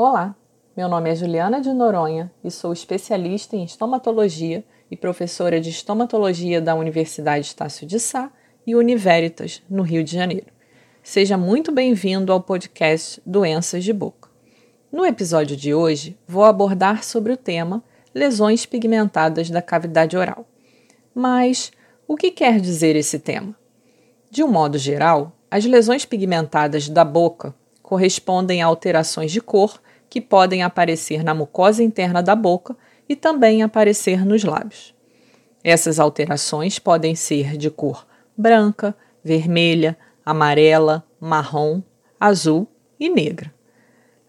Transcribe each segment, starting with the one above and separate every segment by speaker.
Speaker 1: Olá, meu nome é Juliana de Noronha e sou especialista em estomatologia e professora de estomatologia da Universidade Estácio de Sá e Univeritas, no Rio de Janeiro. Seja muito bem-vindo ao podcast Doenças de Boca. No episódio de hoje, vou abordar sobre o tema lesões pigmentadas da cavidade oral. Mas o que quer dizer esse tema? De um modo geral, as lesões pigmentadas da boca correspondem a alterações de cor que podem aparecer na mucosa interna da boca e também aparecer nos lábios. Essas alterações podem ser de cor branca, vermelha, amarela, marrom, azul e negra.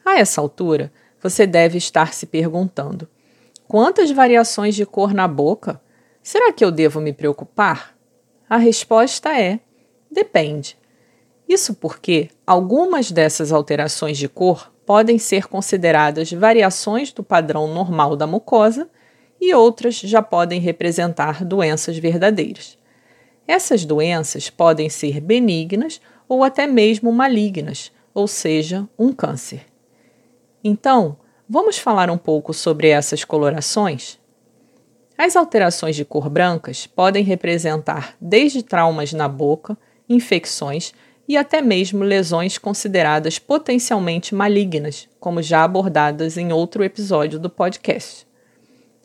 Speaker 1: A essa altura, você deve estar se perguntando: quantas variações de cor na boca? Será que eu devo me preocupar? A resposta é: depende. Isso porque algumas dessas alterações de cor podem ser consideradas variações do padrão normal da mucosa e outras já podem representar doenças verdadeiras. Essas doenças podem ser benignas ou até mesmo malignas, ou seja, um câncer. Então, vamos falar um pouco sobre essas colorações? As alterações de cor brancas podem representar desde traumas na boca, infecções e até mesmo lesões consideradas potencialmente malignas, como já abordadas em outro episódio do podcast.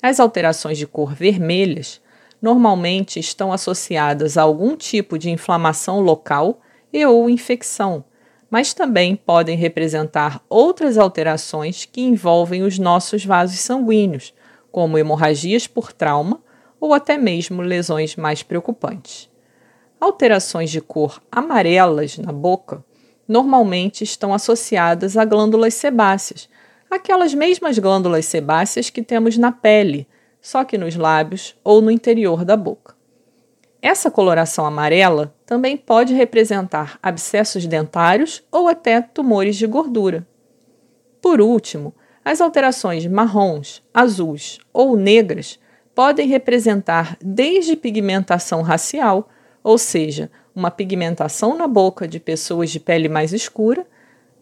Speaker 1: As alterações de cor vermelhas normalmente estão associadas a algum tipo de inflamação local e ou infecção, mas também podem representar outras alterações que envolvem os nossos vasos sanguíneos, como hemorragias por trauma ou até mesmo lesões mais preocupantes. Alterações de cor amarelas na boca normalmente estão associadas a glândulas sebáceas, aquelas mesmas glândulas sebáceas que temos na pele, só que nos lábios ou no interior da boca. Essa coloração amarela também pode representar abscessos dentários ou até tumores de gordura. Por último, as alterações marrons, azuis ou negras podem representar desde pigmentação racial ou seja, uma pigmentação na boca de pessoas de pele mais escura,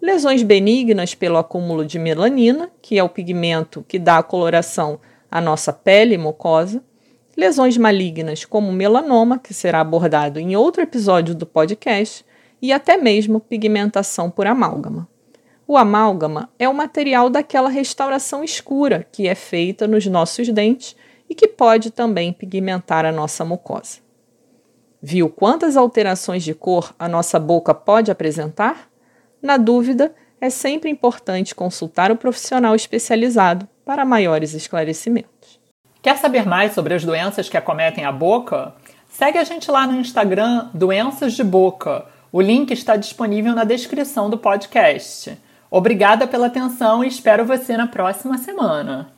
Speaker 1: lesões benignas pelo acúmulo de melanina, que é o pigmento que dá a coloração à nossa pele mucosa, lesões malignas como melanoma, que será abordado em outro episódio do podcast, e até mesmo pigmentação por amálgama. O amálgama é o material daquela restauração escura que é feita nos nossos dentes e que pode também pigmentar a nossa mucosa. Viu quantas alterações de cor a nossa boca pode apresentar? Na dúvida, é sempre importante consultar o profissional especializado para maiores esclarecimentos.
Speaker 2: Quer saber mais sobre as doenças que acometem a boca? Segue a gente lá no Instagram Doenças de Boca. O link está disponível na descrição do podcast. Obrigada pela atenção e espero você na próxima semana.